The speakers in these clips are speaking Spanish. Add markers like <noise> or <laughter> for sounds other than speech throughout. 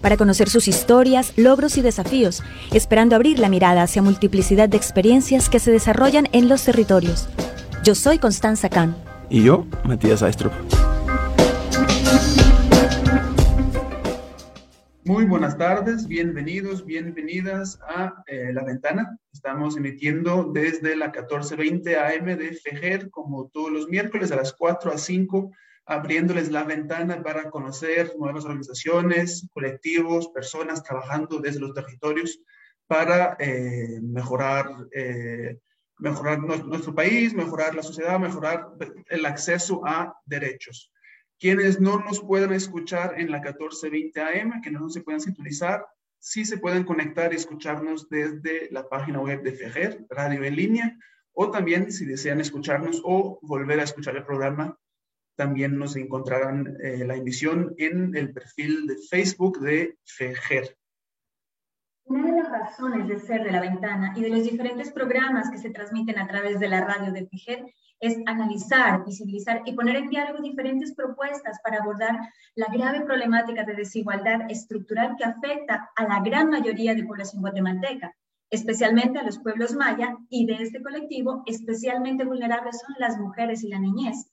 para conocer sus historias, logros y desafíos, esperando abrir la mirada hacia multiplicidad de experiencias que se desarrollan en los territorios. Yo soy Constanza Kahn. Y yo, Matías Aistrup. Muy buenas tardes, bienvenidos, bienvenidas a eh, La Ventana. Estamos emitiendo desde la 1420 AM de FEJER, como todos los miércoles a las 4 a 5, abriéndoles la ventana para conocer nuevas organizaciones, colectivos, personas trabajando desde los territorios para eh, mejorar, eh, nuestro país, mejorar la sociedad, mejorar el acceso a derechos. Quienes no nos puedan escuchar en la 1420 AM, que no se puedan sintonizar, sí se pueden conectar y escucharnos desde la página web de FEJER, Radio en línea, o también si desean escucharnos o volver a escuchar el programa, también nos encontrarán eh, la emisión en el perfil de Facebook de FEJER. Una de las razones de ser de la ventana y de los diferentes programas que se transmiten a través de la radio de FEJER es analizar, visibilizar y poner en diálogo diferentes propuestas para abordar la grave problemática de desigualdad estructural que afecta a la gran mayoría de población guatemalteca, especialmente a los pueblos maya y de este colectivo especialmente vulnerables son las mujeres y la niñez.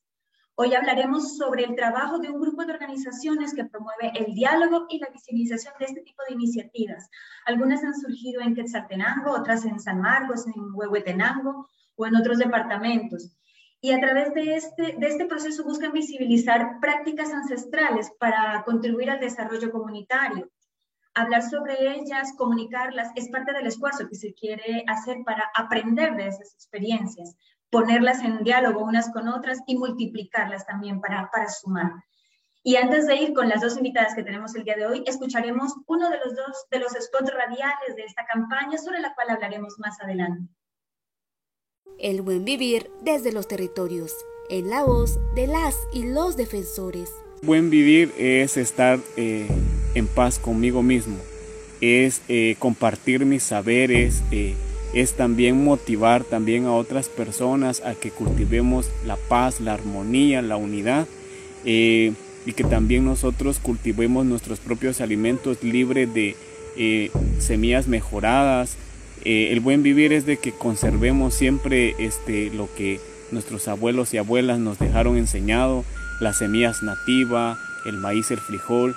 Hoy hablaremos sobre el trabajo de un grupo de organizaciones que promueve el diálogo y la visibilización de este tipo de iniciativas. Algunas han surgido en Quetzaltenango, otras en San Marcos, en Huehuetenango o en otros departamentos y a través de este, de este proceso buscan visibilizar prácticas ancestrales para contribuir al desarrollo comunitario. Hablar sobre ellas, comunicarlas, es parte del esfuerzo que se quiere hacer para aprender de esas experiencias, ponerlas en diálogo unas con otras y multiplicarlas también para, para sumar. Y antes de ir con las dos invitadas que tenemos el día de hoy, escucharemos uno de los dos de los spots radiales de esta campaña sobre la cual hablaremos más adelante. El buen vivir desde los territorios, en la voz de las y los defensores. Buen vivir es estar eh, en paz conmigo mismo, es eh, compartir mis saberes, eh, es también motivar también a otras personas a que cultivemos la paz, la armonía, la unidad y que también nosotros cultivemos nuestros propios alimentos libres de semillas mejoradas, eh, el buen vivir es de que conservemos siempre este, lo que nuestros abuelos y abuelas nos dejaron enseñado, las semillas nativas, el maíz, el frijol,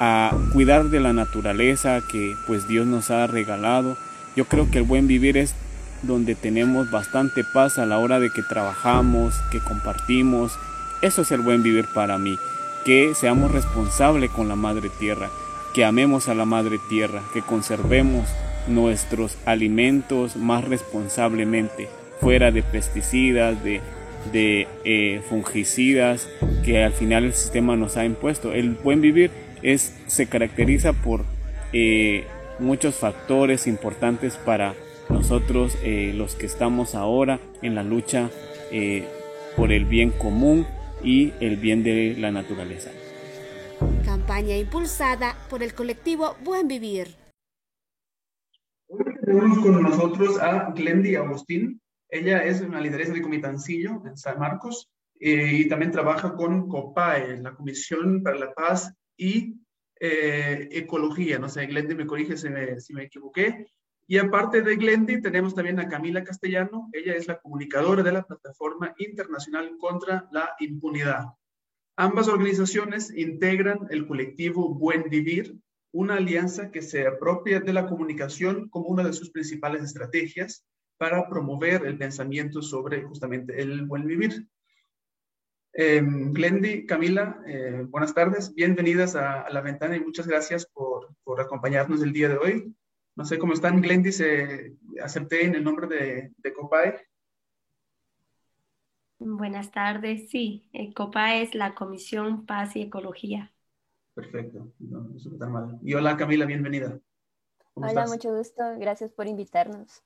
a cuidar de la naturaleza que pues Dios nos ha regalado. Yo creo que el buen vivir es donde tenemos bastante paz a la hora de que trabajamos, que compartimos. Eso es el buen vivir para mí. Que seamos responsables con la Madre Tierra, que amemos a la Madre Tierra, que conservemos nuestros alimentos más responsablemente, fuera de pesticidas, de, eh, fungicidas que al final el sistema nos ha impuesto. El buen vivir es, se caracteriza por eh, muchos factores importantes para nosotros eh, los que estamos ahora en la lucha por el bien común y el bien de la naturaleza. Campaña impulsada por el colectivo Buen Vivir. Hoy tenemos con nosotros a Glendy Agustín. Ella es una lideresa de Comitancillo en San Marcos eh, y también trabaja con COPAE, la Comisión para la Paz y eh, Ecología. No sé, Glendy me corrige si me, si me equivoqué. Y aparte de Glendy, tenemos también a Camila Castellano. Ella es la comunicadora de la Plataforma Internacional contra la Impunidad. Ambas organizaciones integran el colectivo Buen Vivir, una alianza que se apropia de la comunicación como una de sus principales estrategias para promover el pensamiento sobre justamente el buen vivir. Eh, Glendy, Camila, eh, buenas tardes, bienvenidas a, La Ventana y muchas gracias por, por, acompañarnos el día de hoy. No sé cómo están, Glendy, se acepté en el nombre de, de COPAE. Buenas tardes, sí, eh, COPAE es la Comisión Paz y Ecología. Perfecto, no, no tan mal. Y hola Camila, bienvenida. Hola, mucho gusto. Gracias por invitarnos.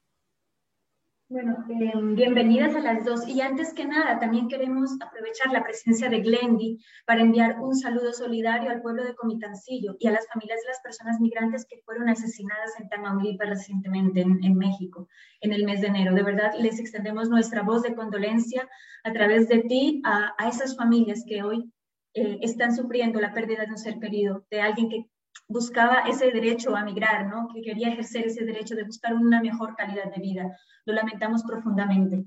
Bueno, em, bienvenidas a las dos. Y antes que nada, también queremos aprovechar la presencia de Glendy para enviar un saludo solidario al pueblo de Comitancillo y a las familias de las personas migrantes que fueron asesinadas en Tamaulipas recientemente en, México, en el mes de enero. De verdad, les extendemos nuestra voz de condolencia a través de ti a, esas familias que hoy eh, están sufriendo la pérdida de un ser querido, de alguien que buscaba ese derecho a migrar, ¿no? que quería ejercer ese derecho de buscar una mejor calidad de vida. Lo lamentamos profundamente.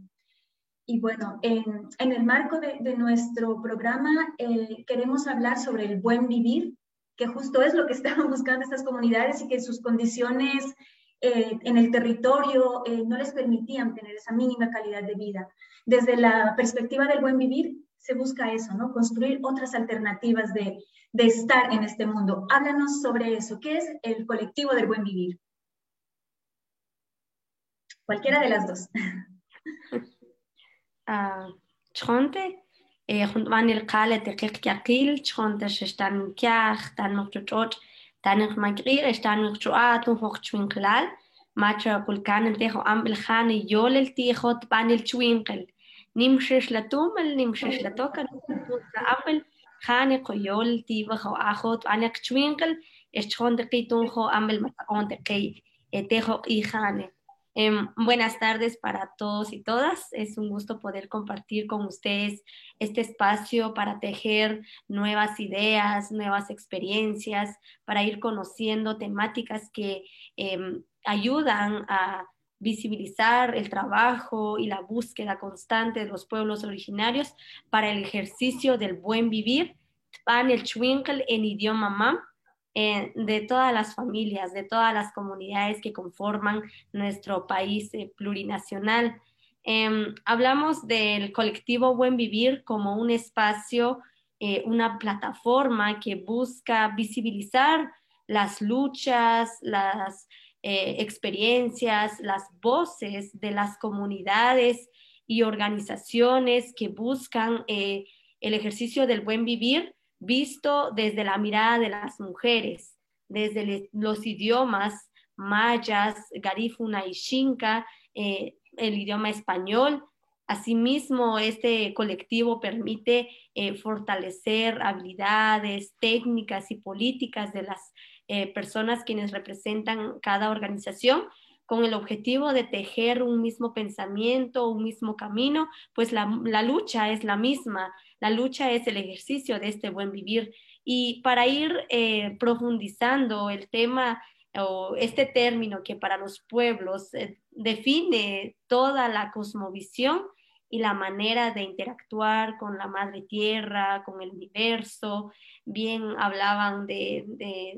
Y bueno, en, el marco de, de nuestro programa eh, queremos hablar sobre el buen vivir, que justo es lo que <laughs> estaban buscando estas comunidades y que sus condiciones eh, en el territorio eh, no les permitían tener esa mínima calidad de vida. Desde la perspectiva del buen vivir, se busca eso, ¿no? Construir otras alternativas de, de estar en este mundo. Háblanos sobre eso. ¿Qué es el colectivo del buen vivir? Cualquiera de las dos. <laughs> Chonte, van el cale te kikakil, chonte se están kiach, no chuchot, tan no magrir, están no chuat, un hoch chwinklal, macho kulkan el tejo ambel han y yol el tijot van el chwinkel. Nimshish la tumel, nimshish la toca, ambel, خاني قيول تيبا خو أخوت أنا كتوينكل اشتخون دقيتون خو أمل متقون دقي tejo y Jane. Eh, buenas tardes para todos y todas. Es un gusto poder compartir con ustedes este espacio para tejer nuevas ideas, nuevas experiencias, para ir conociendo temáticas que eh, ayudan a visibilizar el trabajo y la búsqueda constante de los pueblos originarios para el ejercicio del buen vivir, van el Chwinkle en idioma mam, eh, de todas las familias, de todas las comunidades que conforman nuestro país eh, plurinacional. Em, hablamos del colectivo Buen Vivir como un espacio, eh, una plataforma que busca visibilizar las luchas, las eh, experiencias, las voces de las comunidades y organizaciones que buscan eh, el ejercicio del buen vivir visto desde la mirada de las mujeres, desde los idiomas mayas, garífuna y xinca, eh, el idioma español. Asimismo, este colectivo permite fortalecer habilidades, técnicas y políticas de las eh, personas quienes representan cada organización con el objetivo de tejer un mismo pensamiento, un mismo camino, pues la, lucha es la misma, la lucha es el ejercicio de este buen vivir. Y para ir eh, profundizando el tema o este término que para los pueblos eh, define toda la cosmovisión, y la manera de interactuar con la madre tierra, con el universo. Bien hablaban de,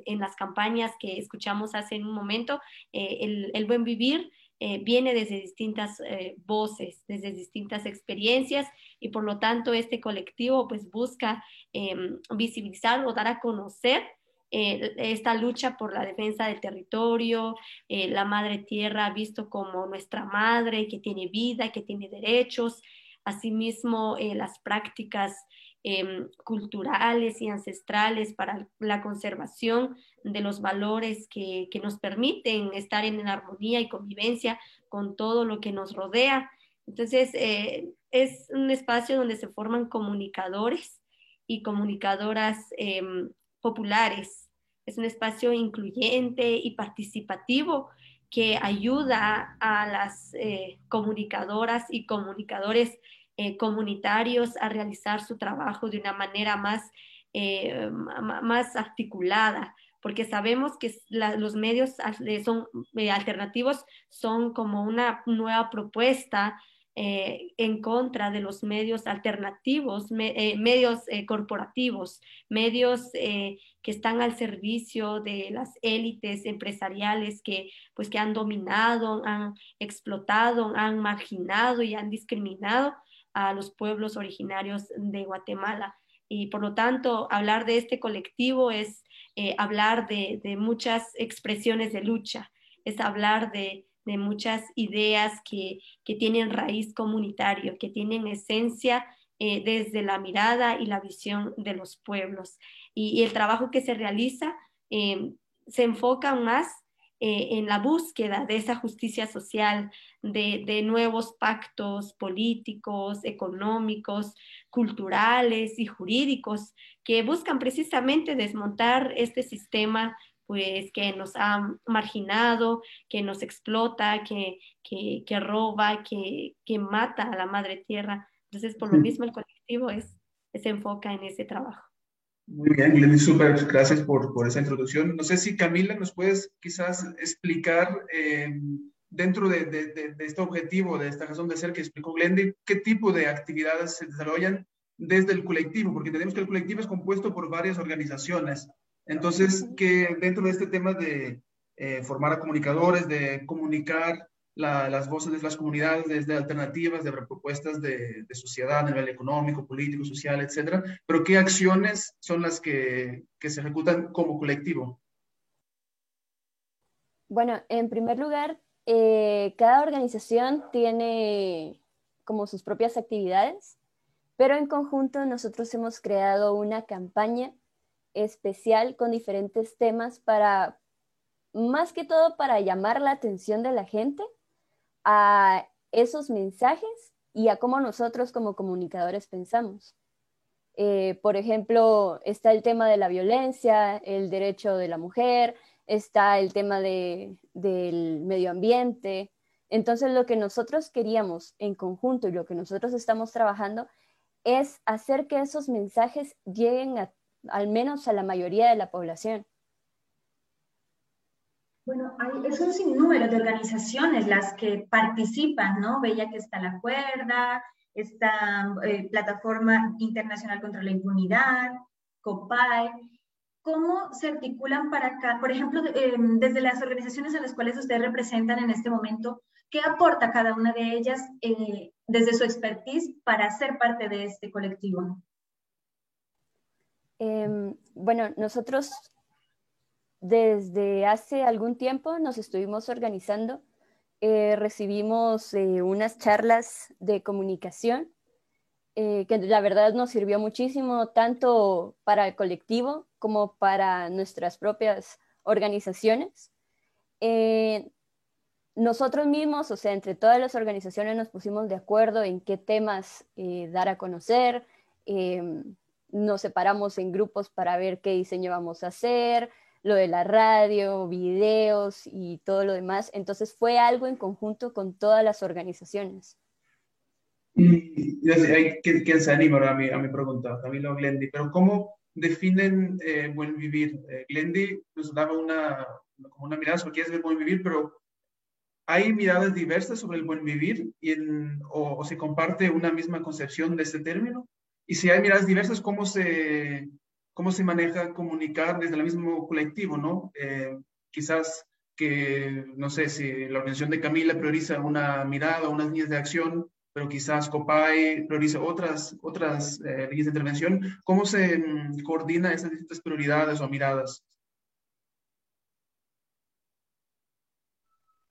en las campañas que escuchamos hace un momento, eh, el, buen vivir eh, viene desde distintas eh, voces, desde distintas experiencias y por lo tanto este colectivo pues busca em, visibilizar o dar a conocer eh, esta lucha por la defensa del territorio, eh, la madre tierra visto como nuestra madre que tiene vida, que tiene derechos, asimismo eh, las prácticas em, culturales y ancestrales para la conservación de los valores que, que nos permiten estar en armonía y convivencia con todo lo que nos rodea. Entonces, es un espacio donde se forman comunicadores y comunicadoras em, populares. Es un espacio incluyente y participativo que ayuda a las eh, comunicadoras y comunicadores eh, comunitarios a realizar su trabajo de una manera más, eh, más articulada, porque sabemos que los medios son, alternativos son como una nueva propuesta eh, en contra de los medios alternativos, eh, medios eh, corporativos, medios que están al servicio de las élites empresariales que, pues, que han dominado, han explotado, han marginado y han discriminado a los pueblos originarios de Guatemala. Y por lo tanto, hablar de este colectivo es hablar de muchas expresiones de lucha, es hablar de, muchas ideas que, tienen raíz comunitario, que tienen esencia eh, desde la mirada y la visión de los pueblos. Y, el trabajo que se realiza eh, se enfoca más eh, en la búsqueda de esa justicia social, de, nuevos pactos políticos, económicos, culturales y jurídicos que buscan precisamente desmontar este sistema pues que nos ha marginado, que nos explota, que, que, roba, que, que, mata a la madre tierra. Entonces, por lo mismo, el colectivo es, se enfoca en ese trabajo. Muy bien, Glendy, súper gracias por, por, esa introducción. No sé si Camila nos puedes quizás explicar eh, dentro de, de, de, este objetivo, de esta razón de ser que explicó Glendy, qué tipo de actividades se desarrollan desde el colectivo, porque tenemos que el colectivo es compuesto por varias organizaciones. Entonces, que dentro de este tema de eh, formar a comunicadores, de comunicar las voces de las comunidades desde alternativas, de propuestas de, sociedad a nivel económico, político, social, etcétera, pero qué acciones son las que, que se ejecutan como colectivo. Bueno, en primer lugar, eh, cada organización tiene como sus propias actividades, pero en conjunto nosotros hemos creado una campaña especial con diferentes temas para, más que todo, para llamar la atención de la gente a esos mensajes y a cómo nosotros como comunicadores pensamos. Eh, por ejemplo, está el tema de la violencia, el derecho de la mujer, está el tema del medio ambiente. Entonces, lo que nosotros queríamos en conjunto y lo que nosotros estamos trabajando es hacer que esos mensajes lleguen al menos a la mayoría de la población. Bueno, hay, es un sinnúmero de organizaciones las que participan, ¿no? Veía que está La Cuerda, está eh, Plataforma Internacional contra la Impunidad, COPAE. ¿Cómo se articulan para acá? Por ejemplo, em, desde las organizaciones a las cuales ustedes representan en este momento, ¿qué aporta cada una de ellas eh, desde su expertise para ser parte de este colectivo? Em, bueno, nosotros desde hace algún tiempo nos estuvimos organizando, eh, recibimos eh, unas charlas de comunicación eh, que la verdad nos sirvió muchísimo tanto para el colectivo como para nuestras propias organizaciones. nosotros mismos, o sea, entre todas las organizaciones nos pusimos de acuerdo en qué temas dar a conocer, nos separamos en grupos para ver qué diseño vamos a hacer, lo de la radio, videos y todo lo demás. Entonces fue algo en conjunto con todas las organizaciones. Y, ¿quién, se anima a mi, a mi pregunta? Camilo Glendy, pero ¿cómo definen eh, buen vivir? Eh, Glendy nos daba una, como una mirada sobre qué es el buen vivir, pero ¿hay miradas diversas sobre el buen vivir y o, o, se comparte una misma concepción de este término? Y si hay miradas diversas, ¿cómo se, cómo se maneja comunicar desde el mismo colectivo, ¿no? Eh, quizás que, no sé, si la organización de Camila prioriza una mirada, unas líneas de acción, pero quizás COPAI prioriza otras, otras eh, líneas de intervención. ¿Cómo se mm, coordina esas distintas prioridades o miradas?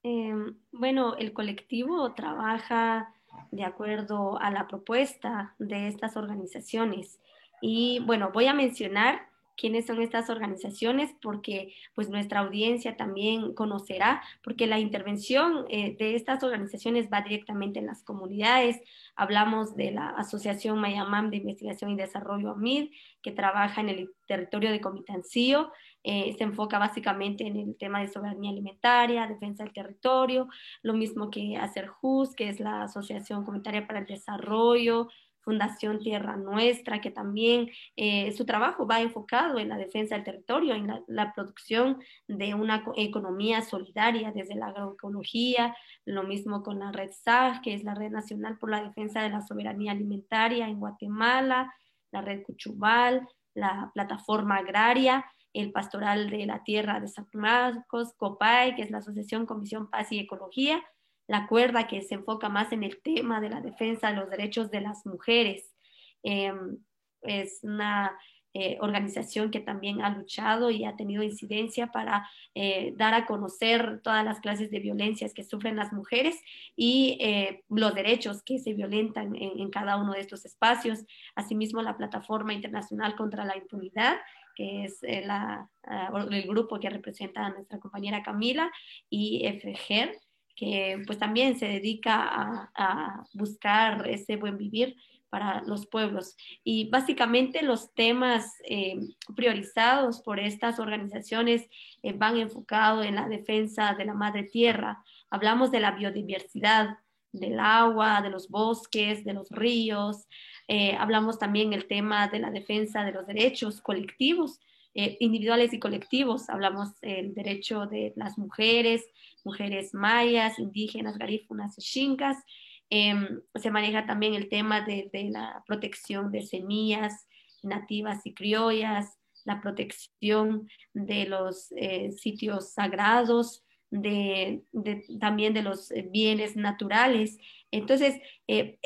Em, bueno, el colectivo trabaja de acuerdo a la propuesta de estas organizaciones. Y bueno, voy a mencionar quiénes son estas organizaciones porque pues nuestra audiencia también conocerá, porque la intervención eh, de estas organizaciones va directamente en las comunidades. Hablamos de la Asociación Mayamam de Investigación y Desarrollo AMID, que trabaja en el territorio de Comitancillo, eh, se enfoca básicamente en el tema de soberanía alimentaria, defensa del territorio, lo mismo que ACERJUS, que es la Asociación Comunitaria para el Desarrollo, Fundación Tierra Nuestra, que también eh, su trabajo va enfocado en la defensa del territorio, en la, producción de una economía solidaria desde la agroecología, lo mismo con la Red SAG, que es la Red Nacional por la Defensa de la Soberanía Alimentaria en Guatemala, la Red Cuchubal, la Plataforma Agraria, el Pastoral de la Tierra de San Marcos, COPAI, que es la Asociación Comisión Paz y Ecología, la cuerda que se enfoca más en el tema de la defensa de los derechos de las mujeres. Em, es una eh, organización que también ha luchado y ha tenido incidencia para eh, dar a conocer todas las clases de violencias que sufren las mujeres y eh, los derechos que se violentan en, cada uno de estos espacios. Asimismo, la Plataforma Internacional contra la Impunidad, que es la, el grupo que representa a nuestra compañera Camila, y FGER, que pues también se dedica a, buscar ese buen vivir para los pueblos. Y básicamente los temas eh, priorizados por estas organizaciones eh, van enfocados en la defensa de la madre tierra. Hablamos de la biodiversidad, del agua, de los bosques, de los ríos. Eh, hablamos también el tema de la defensa de los derechos colectivos, individuales y colectivos. Hablamos del derecho de las mujeres, mujeres mayas, indígenas, garífunas xincas, Em, se maneja también el tema de, la protección de semillas nativas y criollas, la protección de los eh, sitios sagrados, de, también de los bienes naturales. Entonces, eh,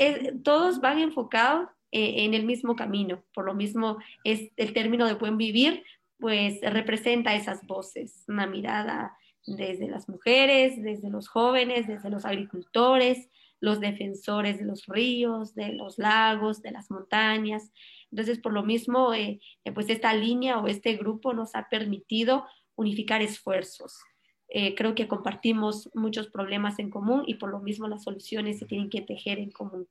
todos van enfocados eh, en el mismo camino. Por lo mismo, es el término de buen vivir, pues representa esas voces, una mirada desde las mujeres, desde los jóvenes, desde los agricultores, los defensores de los ríos, de los lagos, de las montañas. Entonces, por lo mismo, eh, eh, pues esta línea o este grupo nos ha permitido unificar esfuerzos. Eh, creo que compartimos muchos problemas en común y por lo mismo las soluciones se tienen que tejer en común.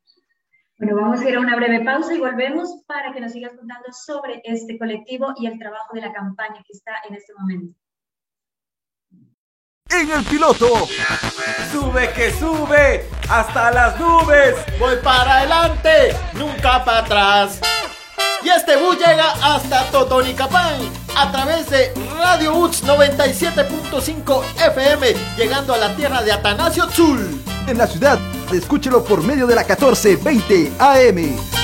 Bueno, vamos a ir a una breve pausa y volvemos para que nos sigas contando sobre este colectivo y el trabajo de la campaña que está en este momento en el piloto. Sube que sube hasta las nubes. Voy para adelante, nunca para atrás. Y este bus llega hasta Totonicapán a través de Radio UTS 97.5 FM, llegando a la tierra de Atanasio Tzul. En la ciudad, escúchelo por medio de la 1420 AM.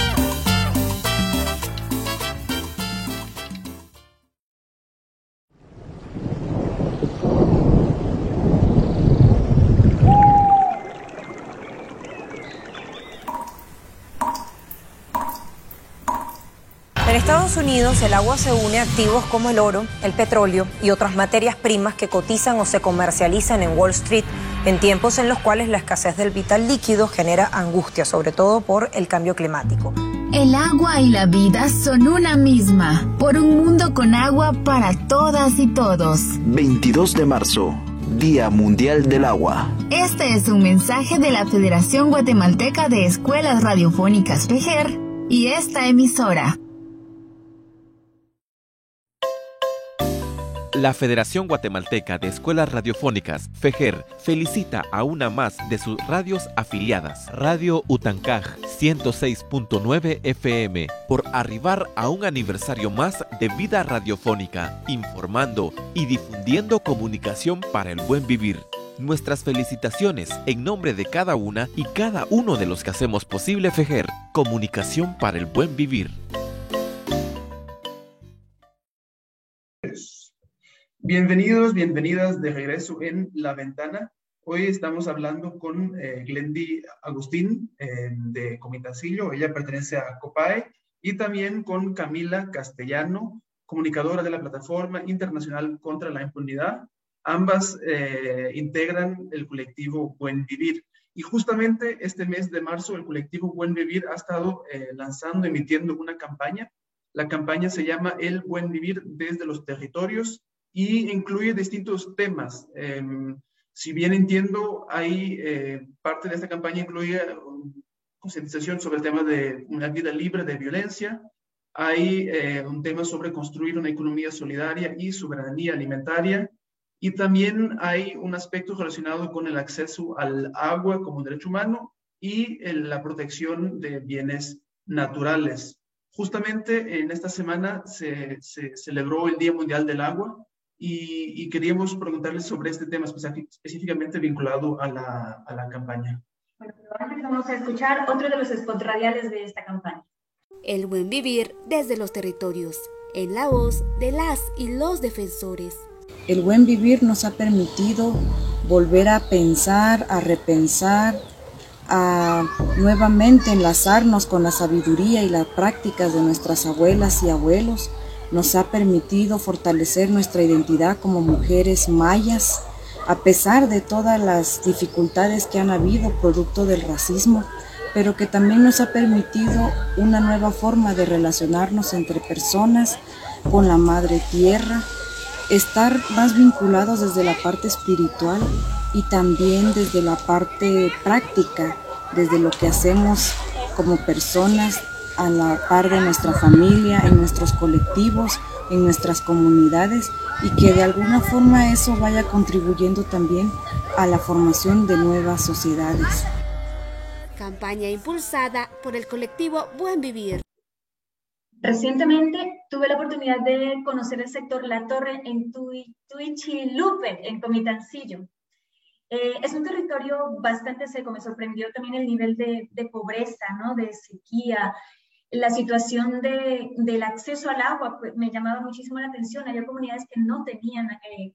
Unidos el agua se une a activos como el oro, el petróleo y otras materias primas que cotizan o se comercializan en Wall Street en tiempos en los cuales la escasez del vital líquido genera angustia, sobre todo por el cambio climático. El agua y la vida son una misma, por un mundo con agua para todas y todos. 22 de marzo, Día Mundial del Agua. Este es un mensaje de la Federación Guatemalteca de Escuelas Radiofónicas FEGER y esta emisora. La Federación Guatemalteca de Escuelas Radiofónicas, FEGER, felicita a una más de sus radios afiliadas, Radio Utancaj 106.9 FM, por arribar a un aniversario más de vida radiofónica, informando y difundiendo comunicación para el buen vivir. Nuestras felicitaciones en nombre de cada una y cada uno de los que hacemos posible FEGER, comunicación para el buen vivir. Bienvenidos, bienvenidas de regreso en La Ventana. Hoy estamos hablando con eh, Glendy Agustín eh, de Comitancillo, ella pertenece a COPAE, y también con Camila Castellano, comunicadora de la Plataforma Internacional contra la Impunidad. Ambas eh, integran el colectivo Buen Vivir. Y justamente este mes de marzo el colectivo Buen Vivir ha estado lanzando, emitiendo una campaña. La campaña se llama El Buen Vivir desde los territorios y incluye distintos temas. Em, si bien entiendo, hay eh, parte de esta campaña incluye concientización sobre el tema de una vida libre de violencia, hay eh, un tema sobre construir una economía solidaria y soberanía alimentaria, y también hay un aspecto relacionado con el acceso al agua como derecho humano y la protección de bienes naturales. Justamente en esta semana se, se celebró el Día Mundial del Agua y, queríamos preguntarles sobre este tema específicamente vinculado a la, a la campaña. Bueno, antes vamos a escuchar otro de los spots radiales de esta campaña. El buen vivir desde los territorios, en la voz de las y los defensores. El buen vivir nos ha permitido volver a pensar, a repensar, a nuevamente enlazarnos con la sabiduría y las prácticas de nuestras abuelas y abuelos nos ha permitido fortalecer nuestra identidad como mujeres mayas, a pesar de todas las dificultades que han habido producto del racismo, pero que también nos ha permitido una nueva forma de relacionarnos entre personas con la madre tierra, estar más vinculados desde la parte espiritual y también desde la parte práctica, desde lo que hacemos como personas a la par de nuestra familia, en nuestros colectivos, en nuestras comunidades y que de alguna forma eso vaya contribuyendo también a la formación de nuevas sociedades. Campaña impulsada por el colectivo Buen Vivir. Recientemente tuve la oportunidad de conocer el sector La Torre en Tuichilupe, en Comitancillo. Eh, es un territorio bastante seco, me sorprendió también el nivel de, de pobreza, ¿no? de sequía, la situación de, del acceso al agua pues, me llamaba muchísimo la atención. Había comunidades que no tenían eh,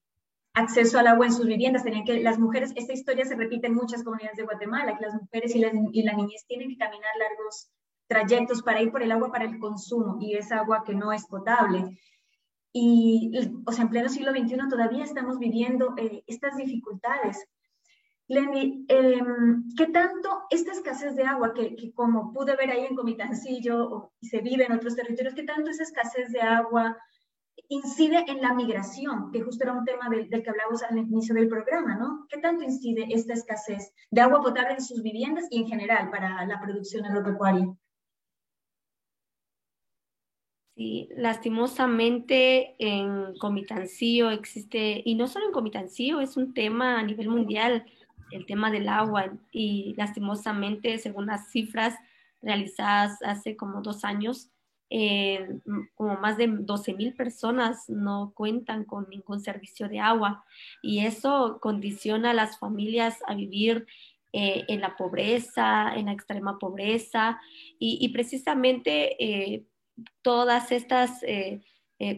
acceso al agua en sus viviendas, tenían que, las mujeres, esta historia se repite en muchas comunidades de Guatemala, que las mujeres y, las, y niñez tienen que caminar largos trayectos para ir por el agua para el consumo y es agua que no es potable. Y, o sea, en pleno siglo XXI todavía estamos viviendo eh, estas dificultades. Lenny, em, ¿qué tanto esta escasez de agua, que, como pude ver ahí en Comitancillo y se vive en otros territorios, qué tanto esa escasez de agua incide en la migración, que justo era un tema del, que hablábamos al inicio del programa, ¿no? ¿Qué tanto incide esta escasez de agua potable en sus viviendas y en general para la producción agropecuaria? Sí, lastimosamente en Comitancillo existe, y no solo en Comitancillo, es un tema a nivel mundial el tema del agua. Y lastimosamente, según las cifras realizadas hace como dos años, eh, como más de 12 mil personas no cuentan con ningún servicio de agua. Y eso condiciona a las familias a vivir eh, en la pobreza, en la extrema pobreza. Y, precisamente eh, todas estas eh,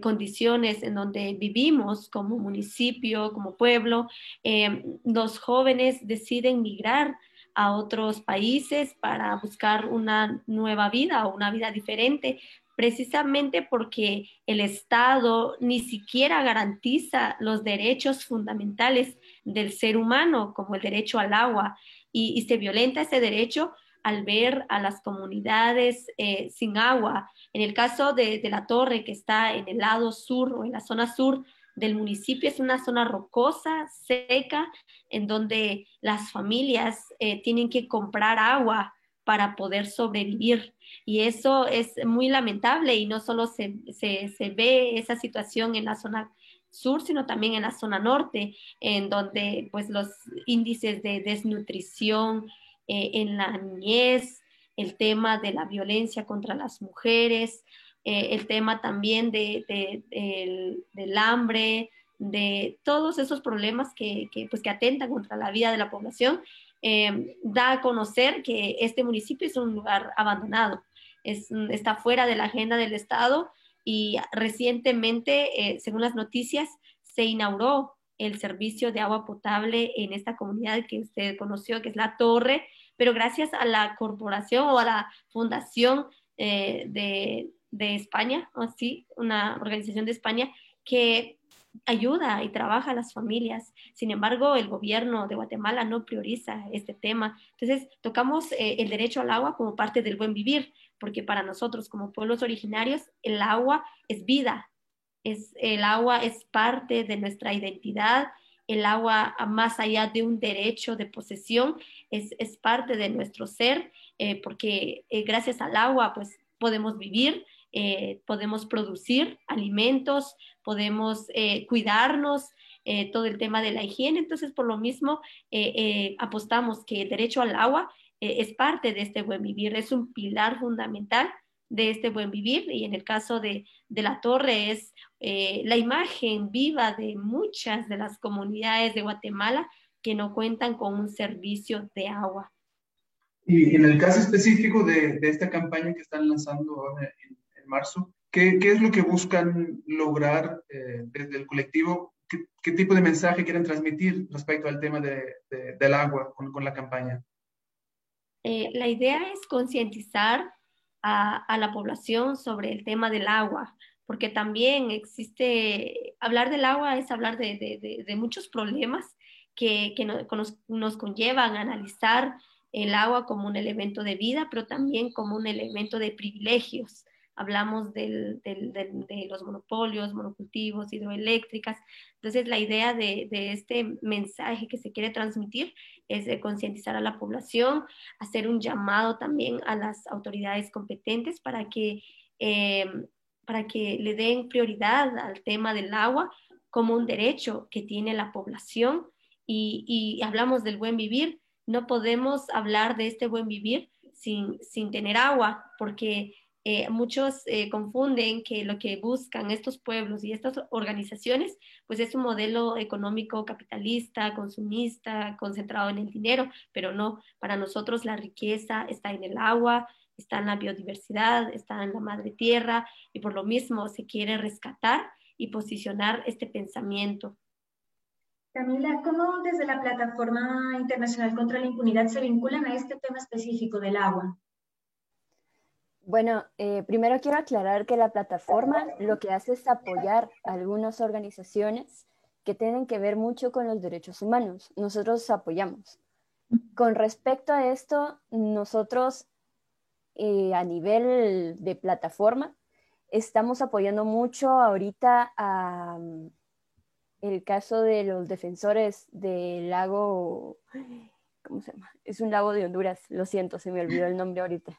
condiciones en donde vivimos como municipio, como pueblo, eh, los jóvenes deciden migrar a otros países para buscar una nueva vida o una vida diferente, precisamente porque el Estado ni siquiera garantiza los derechos fundamentales del ser humano, como el derecho al agua, y, y se violenta ese derecho al ver a las comunidades eh, sin agua. En el caso de, la torre que está en el lado sur o en la zona sur del municipio, es una zona rocosa, seca, en donde las familias eh, tienen que comprar agua para poder sobrevivir. Y eso es muy lamentable y no solo se, se ve esa situación en la zona sur, sino también en la zona norte, en donde pues los índices de desnutrición, eh, en la niñez, el tema de la violencia contra las mujeres, eh, el tema también de, del, hambre, de todos esos problemas que, pues, que atentan contra la vida de la población, eh, da a conocer que este municipio es un lugar abandonado, es, está fuera de la agenda del Estado y recientemente, según las noticias, se inauguró el servicio de agua potable en esta comunidad que usted conoció, que es La Torre, pero gracias a la corporación o a la fundación eh, de, de, España, o una organización de España que ayuda y trabaja a las familias. Sin embargo, el gobierno de Guatemala no prioriza este tema. Entonces, tocamos eh, el derecho al agua como parte del buen vivir, porque para nosotros como pueblos originarios, el agua es vida, es, el agua es parte de nuestra identidad, el agua más allá de un derecho de posesión es, parte de nuestro ser, eh, porque eh, gracias al agua pues podemos vivir, eh, podemos producir alimentos, podemos cuidarnos, todo el tema de la higiene. Entonces, por lo mismo, apostamos que el derecho al agua es parte de este buen vivir, es un pilar fundamental de este buen vivir y en el caso de, la torre es eh, la imagen viva de muchas de las comunidades de Guatemala que no cuentan con un servicio de agua. Y en el caso específico de, esta campaña que están lanzando ahora en, marzo, ¿qué, es lo que buscan lograr eh, desde el colectivo? ¿Qué, tipo de mensaje quieren transmitir respecto al tema del agua con, la campaña? Eh, la idea es concientizar a, la población sobre el tema del agua, porque también existe, hablar del agua es hablar de, muchos problemas que, nos, conllevan a analizar el agua como un elemento de vida, pero también como un elemento de privilegios. Hablamos de los monopolios, monocultivos, hidroeléctricas. Entonces, la idea de, este mensaje que se quiere transmitir es de concientizar a la población, hacer un llamado también a las autoridades competentes para que, eh, para que le den prioridad al tema del agua como un derecho que tiene la población. y hablamos del buen vivir, no podemos hablar de este buen vivir sin, tener agua, porque eh, muchos eh, confunden que lo que buscan estos pueblos y estas organizaciones, pues es un modelo económico capitalista, consumista, concentrado en el dinero, pero no, para nosotros la riqueza está en el agua, está en la biodiversidad, está en la madre tierra y por lo mismo se quiere rescatar y posicionar este pensamiento. Camila, ¿cómo desde la Plataforma Internacional contra la Impunidad se vinculan a este tema específico del agua? Bueno, eh, primero quiero aclarar que la plataforma lo que hace es apoyar a algunas organizaciones que tienen que ver mucho con los derechos humanos. Nosotros apoyamos. Con respecto a esto, nosotros eh, a nivel de plataforma estamos apoyando mucho ahorita a el caso de los defensores del lago, ¿cómo se llama? Es un lago de Honduras, lo siento, se me olvidó el nombre ahorita.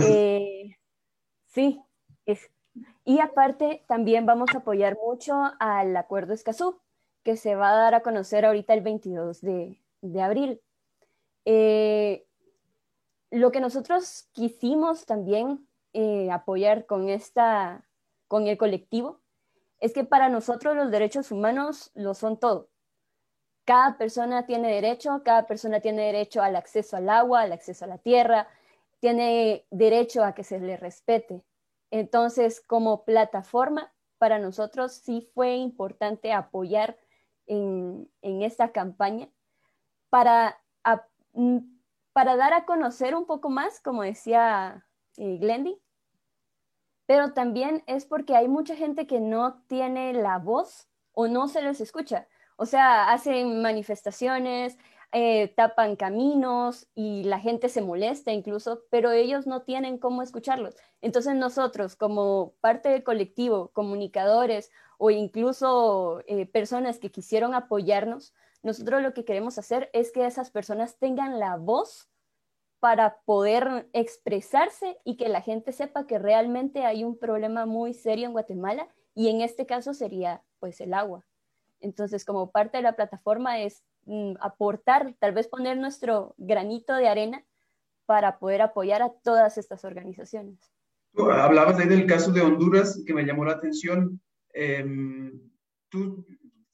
Eh, sí, es. Y aparte, también vamos a apoyar mucho al Acuerdo Escazú, que se va a dar a conocer ahorita el 22 de, abril. Eh, lo que nosotros quisimos también eh, apoyar con, esta, con el colectivo es que para nosotros los derechos humanos lo son todo. Cada persona tiene derecho, cada persona tiene derecho al acceso al agua, al acceso a la tierra, tiene derecho a que se le respete. Entonces, como plataforma, para nosotros sí fue importante apoyar en, esta campaña para, para dar a conocer un poco más, como decía eh, Glendy, pero también es porque hay mucha gente que no tiene la voz o no se les escucha. O sea, hacen manifestaciones, eh, tapan caminos y la gente se molesta incluso, pero ellos no tienen cómo escucharlos. Entonces nosotros, como parte del colectivo, comunicadores o incluso eh, personas que quisieron apoyarnos, nosotros lo que queremos hacer es que esas personas tengan la voz para poder expresarse y que la gente sepa que realmente hay un problema muy serio en Guatemala y en este caso sería pues el agua. Entonces, como parte de la plataforma es mm, aportar, tal vez poner nuestro granito de arena para poder apoyar a todas estas organizaciones. hablabas ahí del caso de Honduras que me llamó la atención. Em, ¿Tú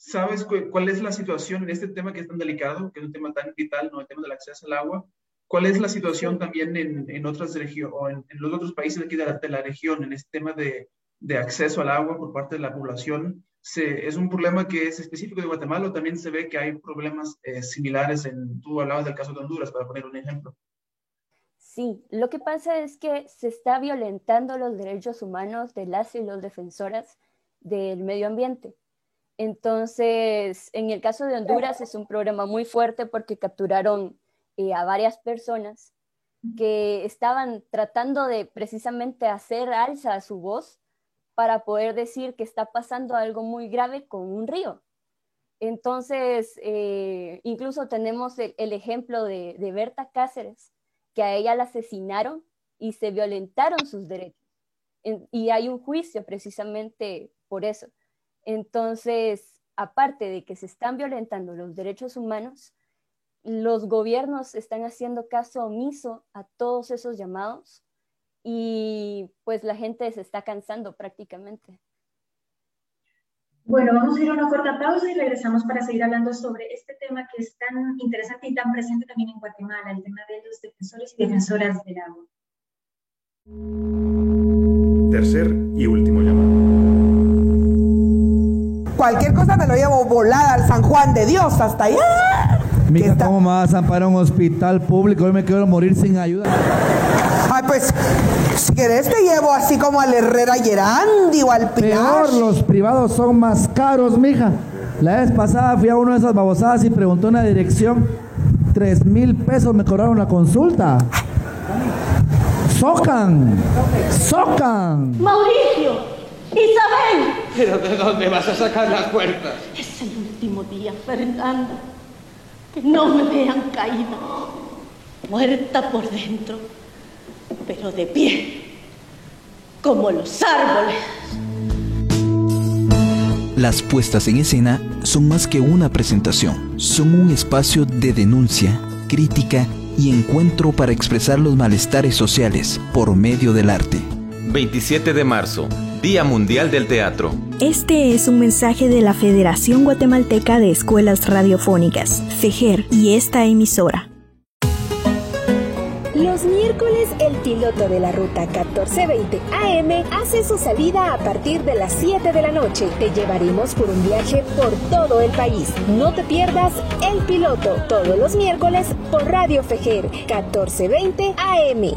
sabes cuál es la situación en este tema que es tan delicado, que es un tema tan vital, ¿no? el tema del acceso al agua? ¿Cuál es la situación también en, en otras regiones o en, los otros países aquí de la, de la, región en este tema de, de, acceso al agua por parte de la población? Se, ¿Es un problema que es específico de Guatemala o también se ve que hay problemas eh, similares en, tú hablabas del caso de Honduras, para poner un ejemplo? Sí, lo que pasa es que se está violentando los derechos humanos de las y los defensoras del medio ambiente. Entonces, en el caso de Honduras es un problema muy fuerte porque capturaron eh, a varias personas que estaban tratando de precisamente hacer alza a su voz para poder decir que está pasando algo muy grave con un río. Entonces, eh, incluso tenemos el, ejemplo de, Berta Cáceres, que a ella la asesinaron y se violentaron sus derechos. y hay un juicio precisamente por eso. Entonces, aparte de que se están violentando los derechos humanos, los gobiernos están haciendo caso omiso a todos esos llamados y pues la gente se está cansando prácticamente. Bueno, vamos a ir a una corta pausa y regresamos para seguir hablando sobre este tema que es tan interesante y tan presente también en Guatemala, el tema de los defensores y defensoras del agua. Tercer y último llamado. Cualquier cosa me lo llevo volada al San Juan de Dios hasta allá. Mija, ¿cómo me vas a amparar un hospital público? Hoy me quiero morir sin ayuda. Ay, pues, si querés te llevo así como al Herrera Gerandi o al Pilar. Peor, los privados son más caros, mija. La vez pasada fui a una de esas babosadas y preguntó una dirección. Tres mil pesos me cobraron la consulta. ¡Socan! ¡Socan! Mauricio, Isabel. ¿Pero de dónde vas a sacar las puertas? Es el último día, Fernanda. Que no me vean caída. Muerta por dentro, pero de pie, como los árboles. Las puestas en escena son más que una presentación, son un espacio de denuncia, crítica y encuentro para expresar los malestares sociales por medio del arte. 27 de marzo, Día Mundial del Teatro. Este es un mensaje de la Federación Guatemalteca de Escuelas Radiofónicas, FEGER, y esta emisora. Los miércoles el piloto de la ruta 1420 AM hace su salida a partir de las 7 de la noche. Te llevaremos por un viaje por todo el país. No te pierdas El Piloto todos los miércoles por Radio Fejer 1420 AM.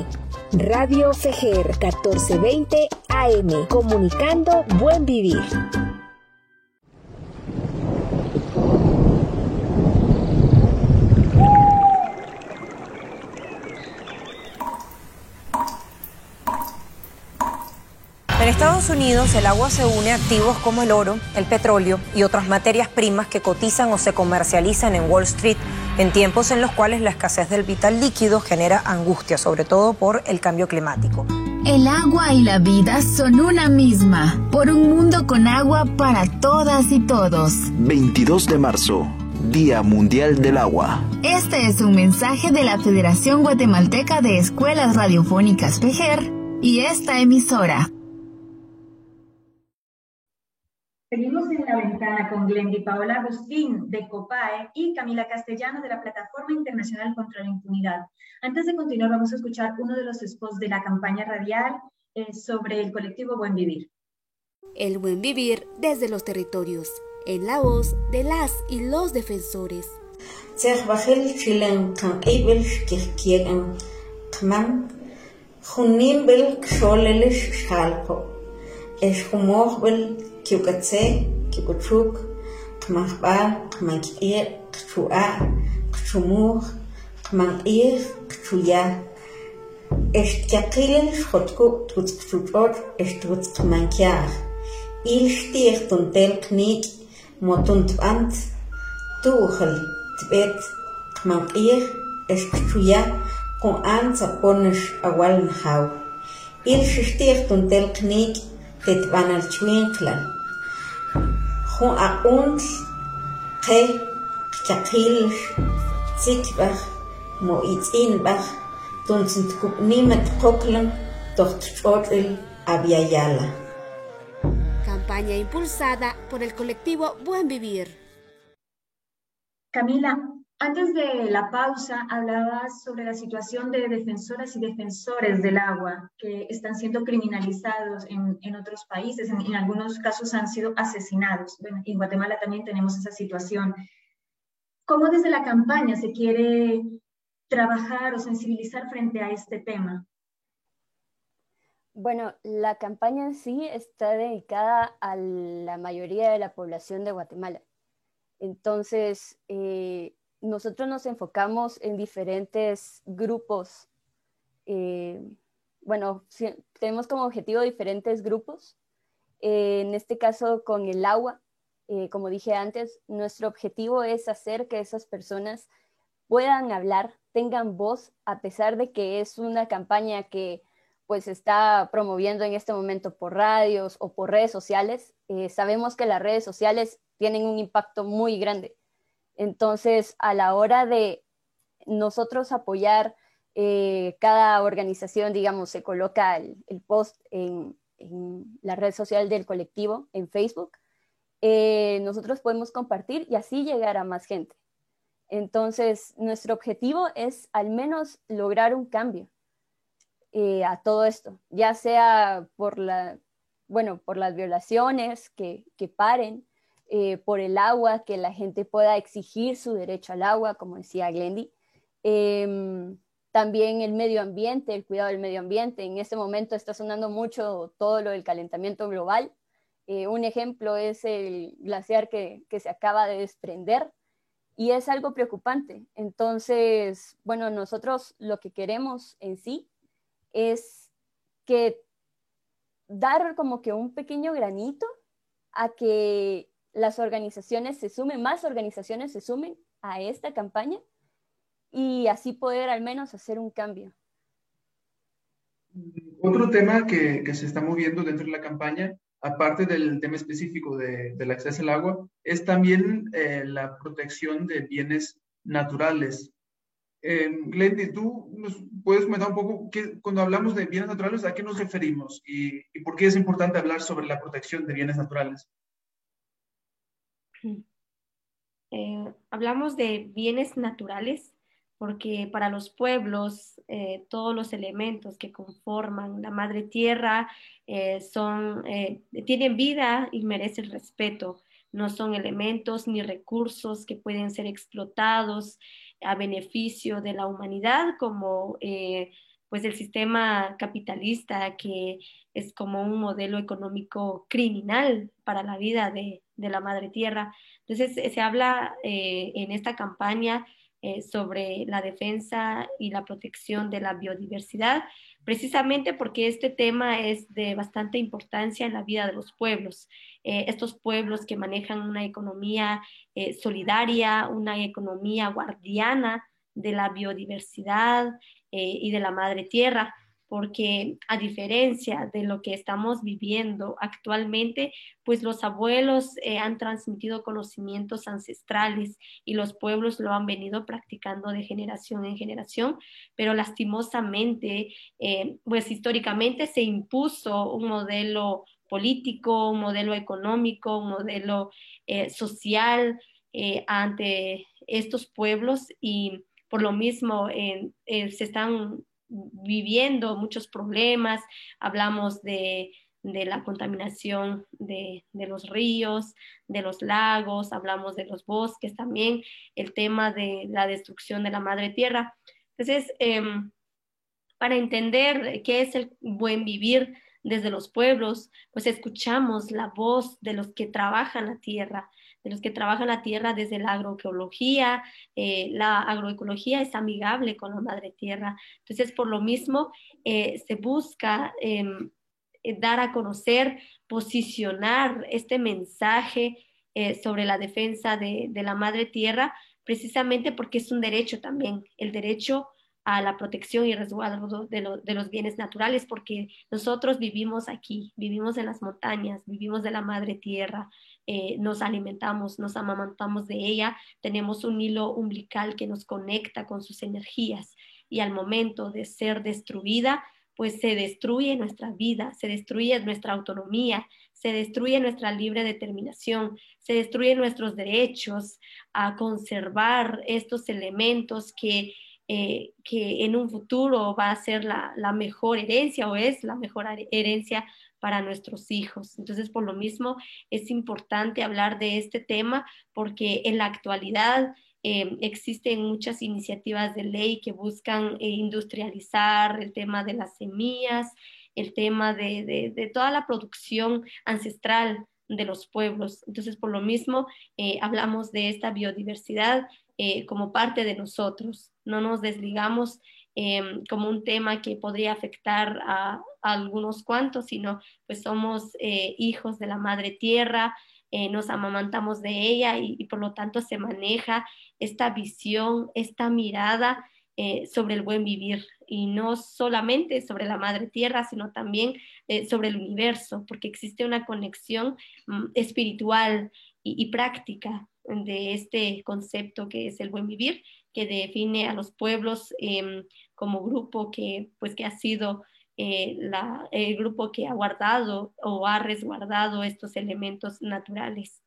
Radio Fejer 1420 AM, comunicando buen vivir. En Estados Unidos el agua se une a activos como el oro, el petróleo y otras materias primas que cotizan o se comercializan en Wall Street en tiempos en los cuales la escasez del vital líquido genera angustia, sobre todo por el cambio climático. El agua y la vida son una misma, por un mundo con agua para todas y todos. 22 de marzo, Día Mundial del Agua. Este es un mensaje de la Federación Guatemalteca de Escuelas Radiofónicas PEGER y esta emisora. Seguimos en la ventana con Glendy Paola Agustín de COPAE y Camila Castellano de la Plataforma Internacional contra la Impunidad. Antes de continuar, vamos a escuchar uno de los spots de la campaña radial eh, sobre el colectivo Buen Vivir. El buen vivir desde los territorios, en la voz de las y los defensores. kiwk'atz'ej kik'uchuk q'aman jb'al q'aman kchumur q'chu'a' q'chumuj q'aman q'iij q'chuyaj tuts xjotku' tiwitz qchuch'och' ixtiwitz q'amankaj iil xtij tuntel qniik' motun tb'ant tu'jl tib'et q'aman q'iij ixq'chuyaj q'un'an tzapon ixawal njaw iil xixtij tuntel qniik' Jun aqunt qe chaqil tzikbach mo itz'inbach tuntzint kubnimet qoklan tochtchotl aviayala. Campaña impulsada por el colectivo Buen Vivir. Camila, antes de la pausa hablabas sobre la situación de defensoras y defensores del agua que están siendo criminalizados en, en otros países, en, en, algunos casos han sido asesinados. Bueno, en Guatemala también tenemos esa situación. ¿Cómo desde la campaña se quiere trabajar o sensibilizar frente a este tema? Bueno, la campaña en sí está dedicada a la mayoría de la población de Guatemala. Entonces, eh, nosotros nos enfocamos en diferentes grupos. Eh, bueno, tenemos como objetivo diferentes grupos. Eh, en este caso, con el agua, eh, como dije antes, nuestro objetivo es hacer que esas personas puedan hablar, tengan voz, a pesar de que es una campaña que pues está promoviendo en este momento por radios o por redes sociales. sabemos que las redes sociales tienen un impacto muy grande entonces, a la hora de nosotros apoyar, eh, cada organización, digamos, se coloca el, post en, en, la red social del colectivo, en Facebook, eh, nosotros podemos compartir y así llegar a más gente. Entonces, nuestro objetivo es al menos lograr un cambio eh, a todo esto, ya sea por, la, bueno, por las violaciones que, que paren, eh, por el agua, que la gente pueda exigir su derecho al agua, como decía Glendy. Eh, también el medio ambiente, el cuidado del medio ambiente. En este momento está sonando mucho todo lo del calentamiento global. Eh, un ejemplo es el glaciar que, que, se acaba de desprender. y es algo preocupante. Entonces, bueno, nosotros lo que queremos en sí es que dar como que un pequeño granito a que las organizaciones se sumen, más organizaciones se sumen a esta campaña y así poder al menos hacer un cambio. Otro tema que, se está moviendo dentro de la campaña, aparte del tema específico de, del acceso al agua, es también eh, la protección de bienes naturales. Eh, Glendy, ¿tú nos puedes comentar un poco que, cuando hablamos de bienes naturales, a qué nos referimos y por qué es importante hablar sobre la protección de bienes naturales? Eh, hablamos de bienes naturales porque para los pueblos eh, todos los elementos que conforman la madre tierra eh, son, tienen vida y merecen respeto. No son elementos ni recursos que pueden ser explotados a beneficio de la humanidad como pues el sistema capitalista que es como un modelo económico criminal para la vida de, de la madre tierra. Entonces se habla en esta campaña eh, sobre la defensa y la protección de la biodiversidad, precisamente porque este tema es de bastante importancia en la vida de los pueblos. Eh, estos pueblos que manejan una economía eh, solidaria, una economía guardiana de la biodiversidad y de la madre tierra porque a diferencia de lo que estamos viviendo actualmente, pues los abuelos eh, han transmitido conocimientos ancestrales y los pueblos lo han venido practicando de generación en generación, pero lastimosamente, eh, pues históricamente se impuso un modelo político, un modelo económico, un modelo eh, social ante estos pueblos y por lo mismo se están viviendo muchos problemas, hablamos de, la contaminación de, los ríos, de los lagos, hablamos de los bosques también, el tema de la destrucción de la madre tierra. Entonces, em, para entender qué es el buen vivir desde los pueblos, pues escuchamos la voz de los que trabajan la tierra, de los que trabajan la tierra desde la agroecología. Eh, la agroecología es amigable con la madre tierra. Entonces, por lo mismo, eh, se busca em, eh, dar a conocer, posicionar este mensaje sobre la defensa de, de la madre tierra, precisamente porque es un derecho también, el derecho a la protección y resguardo de, de, los bienes naturales, porque nosotros vivimos aquí, vivimos en las montañas, vivimos de la madre tierra, eh, nos alimentamos, nos amamantamos de ella, tenemos un hilo umbilical que nos conecta con sus energías y al momento de ser destruida, pues se destruye nuestra vida, se destruye nuestra autonomía, se destruye nuestra libre determinación, se destruyen nuestros derechos a conservar estos elementos que, eh, que en un futuro va a ser la, la, mejor herencia o es la mejor herencia para nuestros hijos. Entonces, por lo mismo, es importante hablar de este tema porque en la actualidad eh, existen muchas iniciativas de ley que buscan eh, industrializar el tema de las semillas, el tema de, toda la producción ancestral de los pueblos. Entonces, por lo mismo, hablamos de esta biodiversidad como parte de nosotros. No nos desligamos Em, como un tema que podría afectar a, algunos cuantos, sino pues somos eh, hijos de la madre tierra, eh, nos amamantamos de ella y, por lo tanto se maneja esta visión, esta mirada eh, sobre el buen vivir y no solamente sobre la madre tierra, sino también sobre el universo, porque existe una conexión mm, espiritual y práctica de este concepto que es el buen vivir, que define a los pueblos em, como grupo que, pues, que ha sido eh, la, el grupo que ha guardado o ha resguardado estos elementos naturales.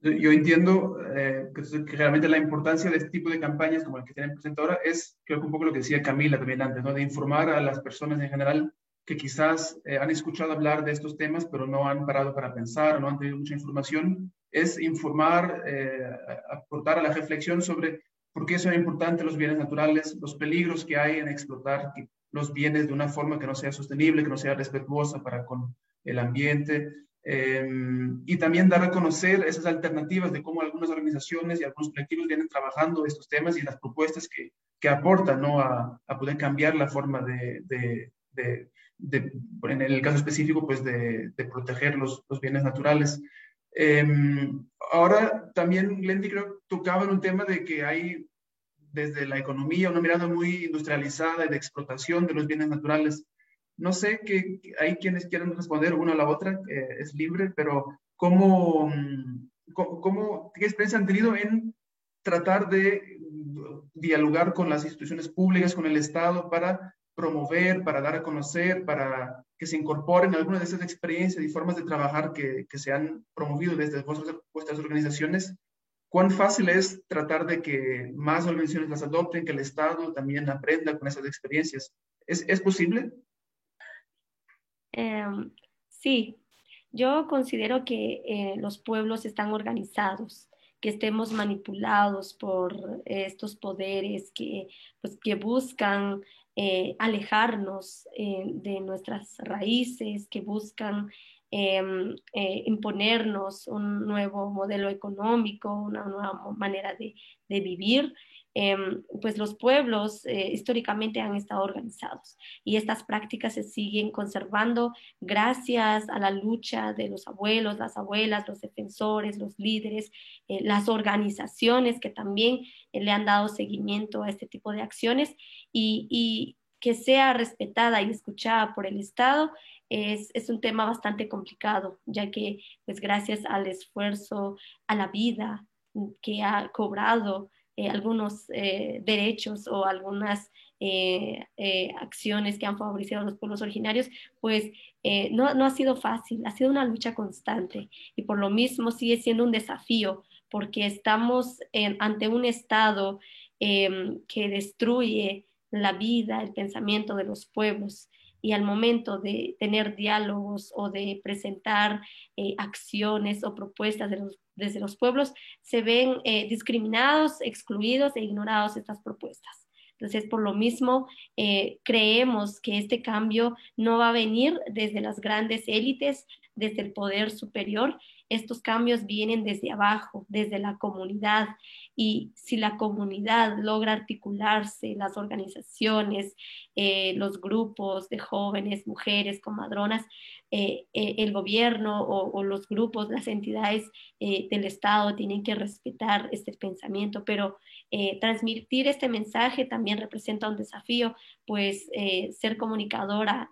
Yo entiendo eh, que, realmente la importancia de este tipo de campañas como la que tienen presente ahora es, creo que un poco lo que decía Camila también antes, ¿no? de informar a las personas en general que quizás eh, han escuchado hablar de estos temas, pero no han parado para pensar, no han tenido mucha información, es informar, aportar a la reflexión sobre por qué son importantes los bienes naturales, los peligros que hay en explotar los bienes de una forma que no sea sostenible, que no sea respetuosa para con el ambiente. Em, y también dar a conocer esas alternativas de cómo algunas organizaciones y algunos colectivos vienen trabajando estos temas y las propuestas que, que aportan ¿no? a, poder cambiar la forma de, de, en el caso específico, pues de, proteger los, bienes naturales. Em, ahora también Lendy creo tocaba en un tema de que hay desde la economía una mirada muy industrializada y de explotación de los bienes naturales. No sé que hay quienes quieran responder una a la otra, eh, es libre, pero ¿cómo, mm, cómo, qué experiencia han tenido en tratar de dialogar con las instituciones públicas, con el Estado, para promover, para dar a conocer, para que se incorporen algunas de esas experiencias y formas de trabajar que, que se han promovido desde vuestras organizaciones? ¿Cuán fácil es tratar de que más organizaciones las adopten, que el Estado también aprenda con esas experiencias? ¿Es, es posible? Em, sí, yo considero que eh, los pueblos están organizados, que estemos manipulados por estos poderes que, pues, que buscan eh, alejarnos eh, de nuestras raíces, que buscan em, imponernos un nuevo modelo económico, una nueva manera de, de vivir. Em, pues los pueblos eh, históricamente han estado organizados y estas prácticas se siguen conservando gracias a la lucha de los abuelos, las abuelas, los defensores, los líderes, eh, las organizaciones que también eh, le han dado seguimiento a este tipo de acciones y, que sea respetada y escuchada por el Estado es, es, un tema bastante complicado, ya que pues gracias al esfuerzo, a la vida que ha cobrado eh, algunos eh, derechos o algunas eh, acciones que han favorecido a los pueblos originarios, pues no, no, ha sido fácil, ha sido una lucha constante y por lo mismo sigue siendo un desafío porque estamos ante un Estado em, que destruye la vida, el pensamiento de los pueblos y al momento de tener diálogos o de presentar acciones o propuestas de desde los pueblos se ven eh, discriminados, excluidos e ignorados estas propuestas. Entonces, por lo mismo, eh, creemos que este cambio no va a venir desde las grandes élites, desde el poder superior, estos cambios vienen desde abajo, desde la comunidad. Y si la comunidad logra articularse, las organizaciones, eh, los grupos de jóvenes, mujeres, comadronas, eh, eh, el gobierno o, los grupos, las entidades del Estado tienen que respetar este pensamiento, pero transmitir este mensaje también representa un desafío, pues ser comunicadora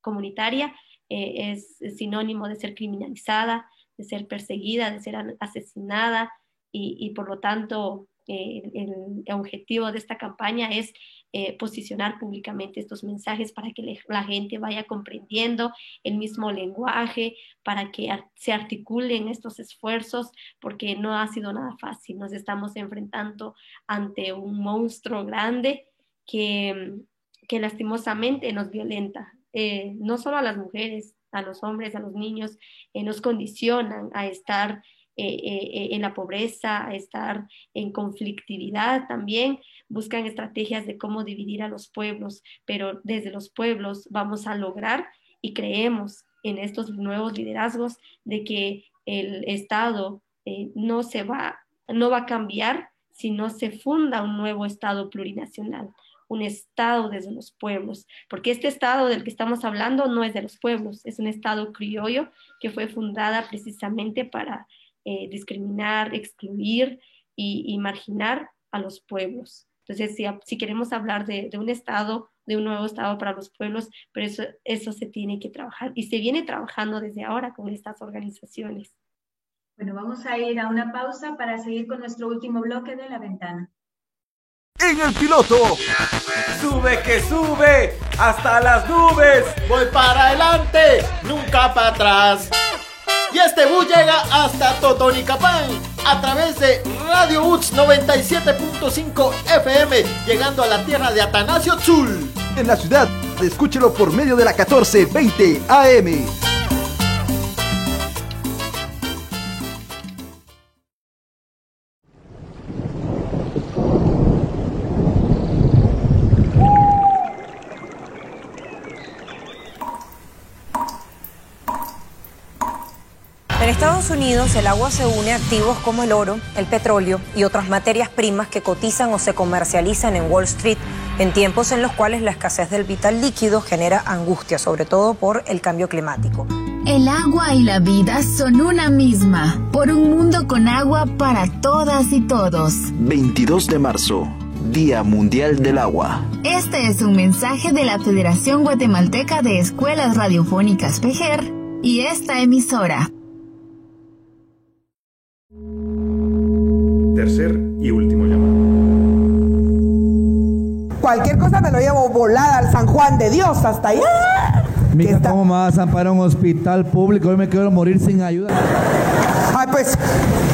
comunitaria es sinónimo de ser criminalizada, de ser perseguida, de ser asesinada y, por lo tanto eh, el, objetivo de esta campaña es eh, posicionar públicamente estos mensajes para que la gente vaya comprendiendo el mismo lenguaje, para que se articulen estos esfuerzos, porque no ha sido nada fácil. Nos estamos enfrentando ante un monstruo grande que, que lastimosamente nos violenta, eh, no solo a las mujeres, a los hombres, a los niños, eh, nos condicionan a estar eh, eh, en la pobreza, a estar en conflictividad también, buscan estrategias de cómo dividir a los pueblos, pero desde los pueblos vamos a lograr y creemos en estos nuevos liderazgos de que el Estado no se va, no va a cambiar si no se funda un nuevo Estado plurinacional, un Estado desde los pueblos, porque este Estado del que estamos hablando no es de los pueblos, es un Estado criollo que fue fundada precisamente para eh, discriminar, excluir y, marginar a los pueblos. Entonces, si, queremos hablar de, un Estado, de un nuevo Estado para los pueblos, pero eso, eso se tiene que trabajar y se viene trabajando desde ahora con estas organizaciones. Bueno, vamos a ir a una pausa para seguir con nuestro último bloque de la ventana en el piloto. Sube que sube hasta las nubes. Voy para adelante, nunca para atrás. Y este bus llega hasta Totonicapán a través de Radio UTS 97.5 FM, llegando a la tierra de Atanasio Tzul. En la ciudad, escúchelo por medio de la 1420 AM. Estados Unidos el agua se une a activos como el oro, el petróleo y otras materias primas que cotizan o se comercializan en Wall Street en tiempos en los cuales la escasez del vital líquido genera angustia, sobre todo por el cambio climático. El agua y la vida son una misma, por un mundo con agua para todas y todos. 22 de marzo, Día Mundial del Agua. Este es un mensaje de la Federación Guatemalteca de Escuelas Radiofónicas PEGER y esta emisora. Juan de Dios hasta allá. Mija, ¿cómo me vas a amparar un hospital público? Hoy me quiero morir sin ayuda. Ay, pues,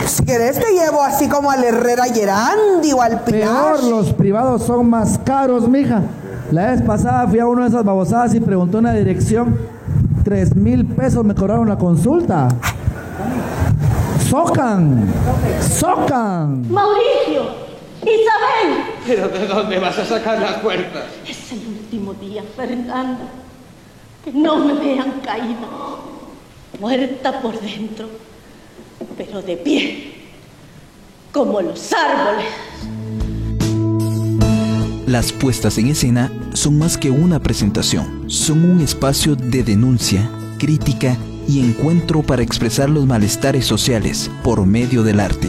si querés te llevo así como al Herrera Gerandi o al Pilar. Peor, los privados son más caros, mija. La vez pasada fui a una de esas babosadas y pregunté una dirección. Tres mil pesos me cobraron la consulta. ¡Socan! ¡Socan! Mauricio, Isabel. ¿Pero de dónde vas a sacar las puertas? Es el último día, Fernanda. Que no me vean caída, muerta por dentro, pero de pie, como los árboles. Las puestas en escena son más que una presentación, son un espacio de denuncia, crítica y encuentro para expresar los malestares sociales por medio del arte.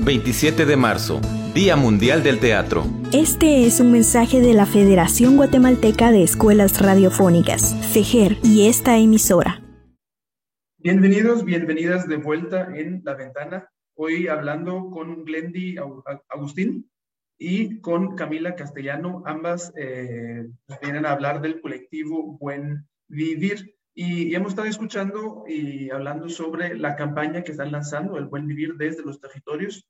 27 de marzo, Día Mundial del Teatro. Este es un mensaje de la Federación Guatemalteca de Escuelas Radiofónicas, FEGER, y esta emisora. Bienvenidos, bienvenidas de vuelta en La Ventana. Hoy hablando con Glendy Agustín y con Camila Castellano. Ambas eh, vienen a hablar del colectivo Buen Vivir. Y, y, hemos estado escuchando y hablando sobre la campaña que están lanzando, el Buen Vivir desde los territorios.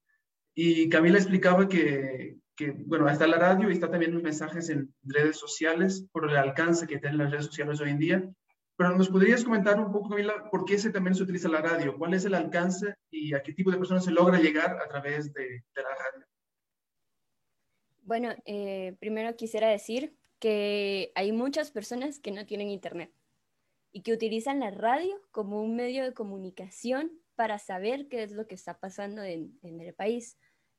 Y Camila explicaba que, que, bueno, está la radio y está también los mensajes en redes sociales por el alcance que tienen las redes sociales hoy en día. Pero nos podrías comentar un poco, Camila, por qué se, también se utiliza la radio, cuál es el alcance y a qué tipo de personas se logra llegar a través de, la radio. Bueno, eh, primero quisiera decir que hay muchas personas que no tienen internet y que utilizan la radio como un medio de comunicación para saber qué es lo que está pasando en el país,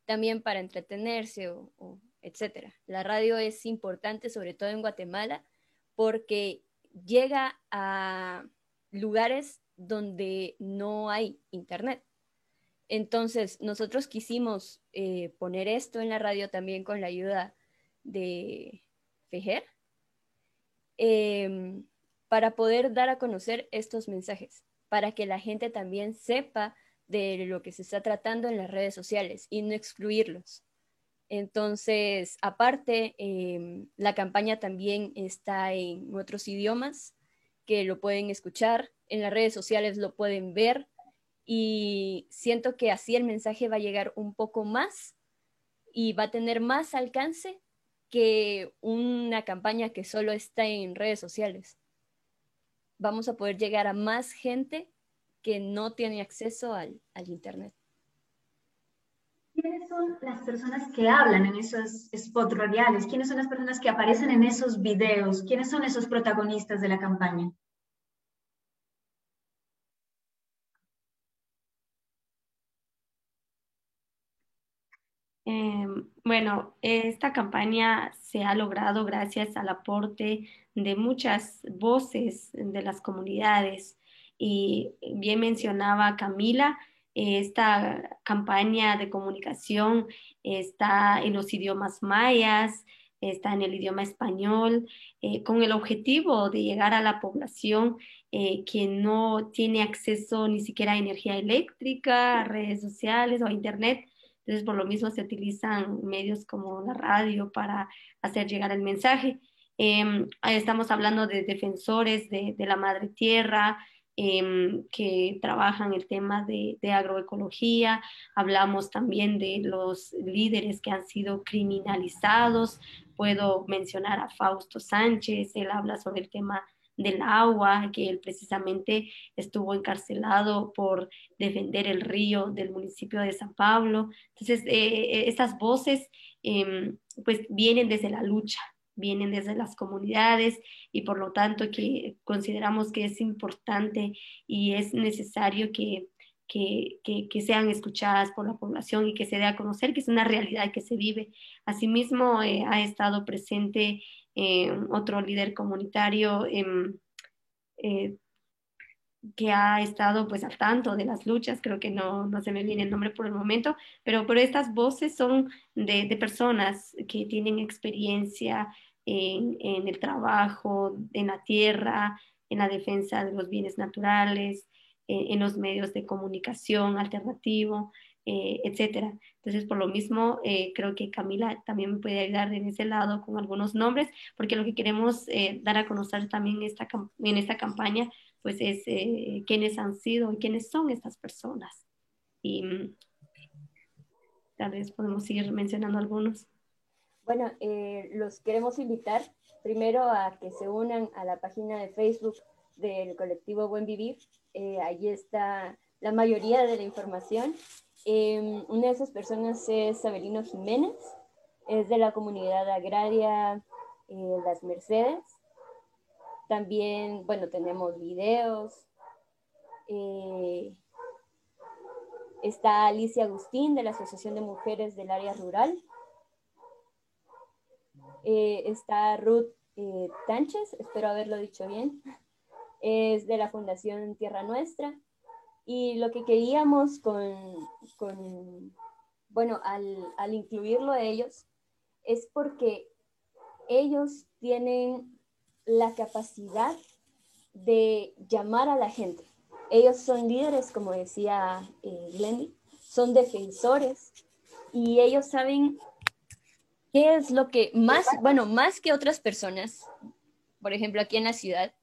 también para entretenerse o, etcétera. La radio es importante, sobre todo en Guatemala, porque llega a lugares donde no hay internet. Entonces, nosotros quisimos eh, poner esto en la radio también con la ayuda de FEGER eh, para poder dar a conocer estos mensajes, para que la gente también sepa de lo que se está tratando en las redes sociales y no excluirlos. Entonces, aparte, eh, la campaña también está en otros idiomas que lo pueden escuchar, en las redes sociales lo pueden ver y siento que así el mensaje va a llegar un poco más y va a tener más alcance que una campaña que solo está en redes sociales. Vamos a poder llegar a más gente que no tiene acceso al, al Internet. ¿Quiénes son las personas que hablan en esos spots radiales? ¿Quiénes son las personas que aparecen en esos videos? ¿Quiénes son esos protagonistas de la campaña? Eh, bueno, esta campaña se ha logrado gracias al aporte de muchas voces de las comunidades. Y bien mencionaba Camila, esta campaña de comunicación está en los idiomas mayas, está en el idioma español, eh, con el objetivo de llegar a la población eh, que no tiene acceso ni siquiera a energía eléctrica, a redes sociales o a Internet. Entonces, por lo mismo se utilizan medios como la radio para hacer llegar el mensaje. Eh, estamos hablando de defensores de, de la madre tierra, eh, que trabajan el tema de, agroecología, hablamos también de los líderes que han sido criminalizados, puedo mencionar a Fausto Sánchez, él habla sobre el tema del agua, que él precisamente estuvo encarcelado por defender el río del municipio de San Pablo. Entonces, eh, estas voces eh, pues vienen desde la lucha, vienen desde las comunidades y por lo tanto que consideramos que es importante y es necesario que, que, que, sean escuchadas por la población y que se dé a conocer que es una realidad que se vive. Asimismo, eh, ha estado presente eh, otro líder comunitario em, eh, que ha estado pues al tanto de las luchas, creo que no, no se me viene el nombre por el momento, pero, pero estas voces son de, de personas que tienen experiencia en, en, el trabajo, en la tierra, en la defensa de los bienes naturales, en los medios de comunicación alternativo, eh, etcétera. Entonces, por lo mismo, eh, creo que Camila también me puede ayudar en ese lado con algunos nombres, porque lo que queremos eh, dar a conocer también esta, en esta campaña, pues es quiénes han sido y quiénes son estas personas. Y mm, tal vez podemos seguir mencionando algunos. Bueno, los queremos invitar primero a que se unan a la página de Facebook del colectivo Buen Vivir. Eh, allí está la mayoría de la información. Em, una de esas personas es Sabelino Jiménez, es de la comunidad agraria eh, Las Mercedes. También, bueno, tenemos videos. Eh, está Alicia Agustín de la Asociación de Mujeres del Área Rural. Está Ruth Tánchez, espero haberlo dicho bien, es de la Fundación Tierra Nuestra. Y lo que queríamos con, bueno, al, incluirlo a ellos, es porque ellos tienen la capacidad de llamar a la gente. Ellos son líderes, como decía eh, son defensores y ellos saben qué es lo que más, bueno, más que otras personas, por ejemplo, aquí en la ciudad,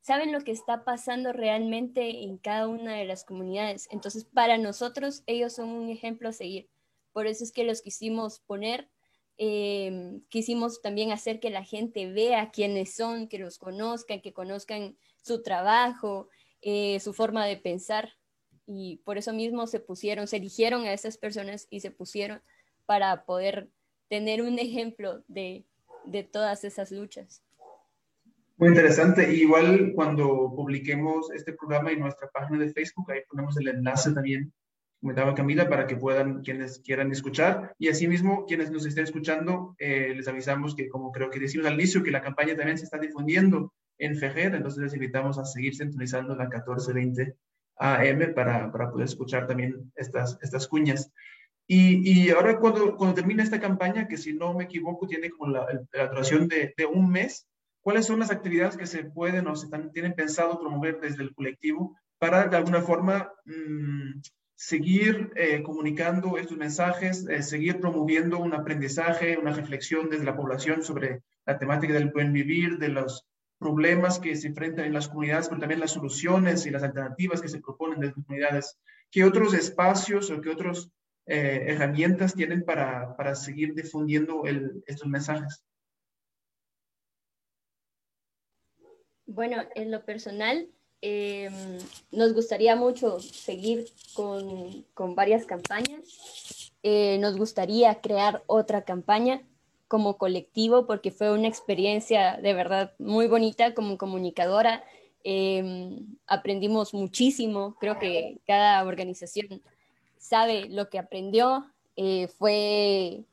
saben lo que está pasando realmente en cada una de las comunidades. Entonces, para nosotros, ellos son un ejemplo a seguir. Por eso es que los quisimos poner, em, quisimos también hacer que la gente vea quiénes son, que los conozcan, que conozcan su trabajo, eh, su forma de pensar. Y por eso mismo se pusieron, se eligieron a esas personas y se pusieron para poder tener un ejemplo de, de todas esas luchas. Muy interesante. igual cuando publiquemos este programa en nuestra página de Facebook, ahí ponemos el enlace también, comentaba Camila, para que puedan quienes quieran escuchar. Y asimismo, quienes nos estén escuchando, eh, les avisamos que, como creo que decimos al inicio, que la campaña también se está difundiendo en FEGER, entonces les invitamos a seguir sintonizando la 1420 AM para, para poder escuchar también estas, estas cuñas. Y, y, ahora cuando, cuando termina esta campaña, que si no me equivoco tiene como la, la duración de, de un mes, ¿Cuáles son las actividades que se pueden o se tienen pensado promover desde el colectivo para de alguna forma mm, seguir eh, comunicando estos mensajes, eh, seguir promoviendo un aprendizaje, una reflexión desde la población sobre la temática del buen vivir, de los problemas que se enfrentan en las comunidades, pero también las soluciones y las alternativas que se proponen desde las comunidades? ¿Qué otros espacios o qué otras eh, herramientas tienen para, para seguir difundiendo estos mensajes? Bueno, en lo personal, em, nos gustaría mucho seguir con, varias campañas. Eh, nos gustaría crear otra campaña como colectivo porque fue una experiencia de verdad muy bonita como comunicadora. Em, aprendimos muchísimo, creo que cada organización sabe lo que aprendió. Eh, fue,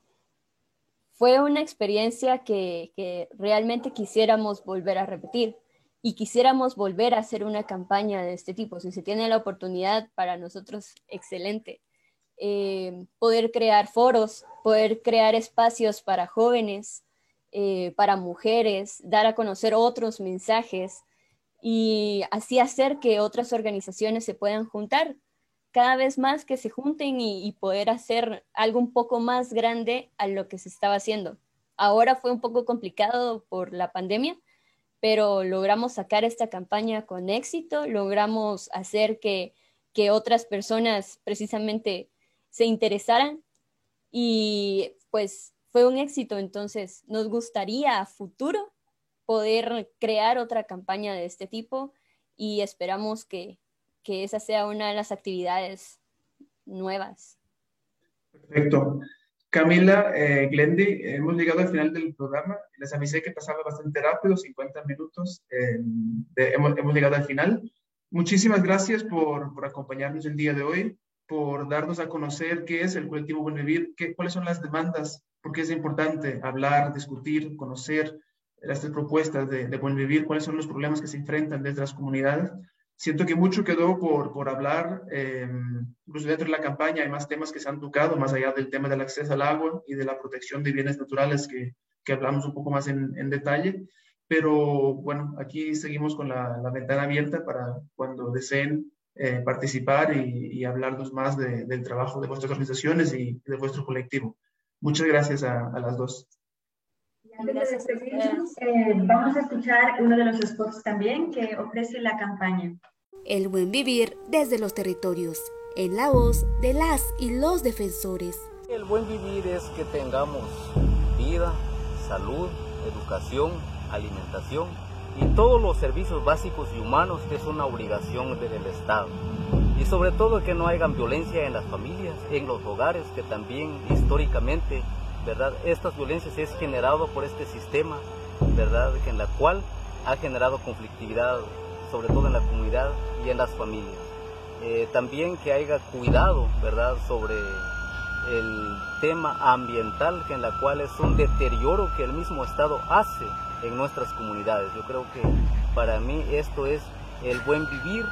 fue una experiencia que realmente quisiéramos volver a repetir y quisiéramos volver a hacer una campaña de este tipo. Si se tiene la oportunidad, para nosotros, excelente. Eh, poder crear foros, poder crear espacios para jóvenes, eh, para mujeres, dar a conocer otros mensajes y así hacer que otras organizaciones se puedan juntar, cada vez más que se junten y, poder hacer algo un poco más grande a lo que se estaba haciendo. Ahora fue un poco complicado por la pandemia, pero logramos sacar esta campaña con éxito, logramos hacer que, que otras personas precisamente se interesaran y pues fue un éxito. Entonces, nos gustaría a futuro poder crear otra campaña de este tipo y esperamos que, que esa sea una de las actividades nuevas. Perfecto. Camila, eh, Glendy, hemos llegado al final del programa. Les avisé que pasaba bastante rápido, 50 minutos. hemos, hemos, llegado al final. Muchísimas gracias por, por acompañarnos el día de hoy, por darnos a conocer qué es el colectivo Buen Vivir, qué, cuáles son las demandas, porque es importante hablar, discutir, conocer estas propuestas de, de Buen Vivir, cuáles son los problemas que se enfrentan desde las comunidades siento que mucho quedó por, por hablar, eh, incluso dentro de la campaña hay más temas que se han tocado, más allá del tema del acceso al agua y de la protección de bienes naturales que, que hablamos un poco más en, en, detalle. Pero bueno, aquí seguimos con la, la ventana abierta para cuando deseen eh, participar y, y, hablarnos más de, del trabajo de vuestras organizaciones y de vuestro colectivo. Muchas gracias a, a las dos. De eh, vamos a escuchar uno de los spots también que ofrece la campaña. El buen vivir desde los territorios, en la voz de las y los defensores. El buen vivir es que tengamos vida, salud, educación, alimentación y todos los servicios básicos y humanos que es una obligación del Estado. Y sobre todo que no haya violencia en las familias, en los hogares, que también históricamente ¿verdad? Estas violencias es generado por este sistema, ¿verdad? En la cual ha generado conflictividad, sobre todo en la comunidad y en las familias. Eh, también que haya cuidado, ¿verdad? Sobre el tema ambiental, en la cual es un deterioro que el mismo Estado hace en nuestras comunidades. Yo creo que para mí esto es el buen vivir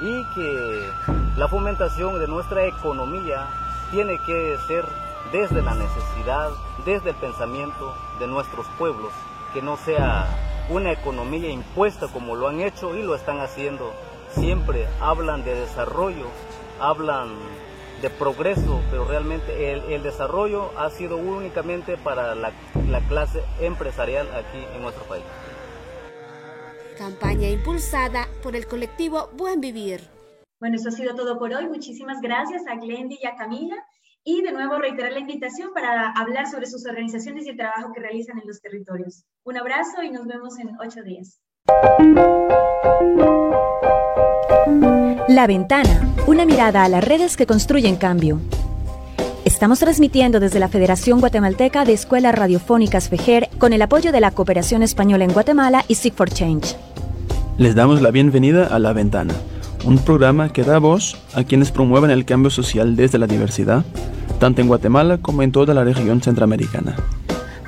y que la fomentación de nuestra economía tiene que ser desde la necesidad, desde el pensamiento de nuestros pueblos, que no sea una economía impuesta como lo han hecho y lo están haciendo. Siempre hablan de desarrollo, hablan de progreso, pero realmente el, el desarrollo ha sido únicamente para la, la clase empresarial aquí en nuestro país. Campaña impulsada por el colectivo Buen Vivir. Bueno, eso ha sido todo por hoy. Muchísimas gracias a Glendy y a Camila. Y de nuevo reiterar la invitación para hablar sobre sus organizaciones y el trabajo que realizan en los territorios. Un abrazo y nos vemos en ocho días. La Ventana, una mirada a las redes que construyen cambio. Estamos transmitiendo desde la Federación Guatemalteca de Escuelas Radiofónicas FEJER con el apoyo de la Cooperación Española en Guatemala y Seek for Change. Les damos la bienvenida a La Ventana, un programa que da voz a quienes promueven el cambio social desde la diversidad tanto en Guatemala como en toda la región centroamericana.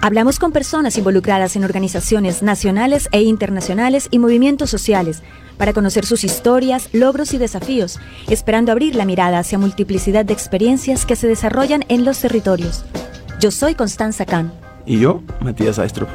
Hablamos con personas involucradas en organizaciones nacionales e internacionales y movimientos sociales para conocer sus historias, logros y desafíos, esperando abrir la mirada hacia multiplicidad de experiencias que se desarrollan en los territorios. Yo soy Constanza Kahn. Y yo, Matías Aistrup.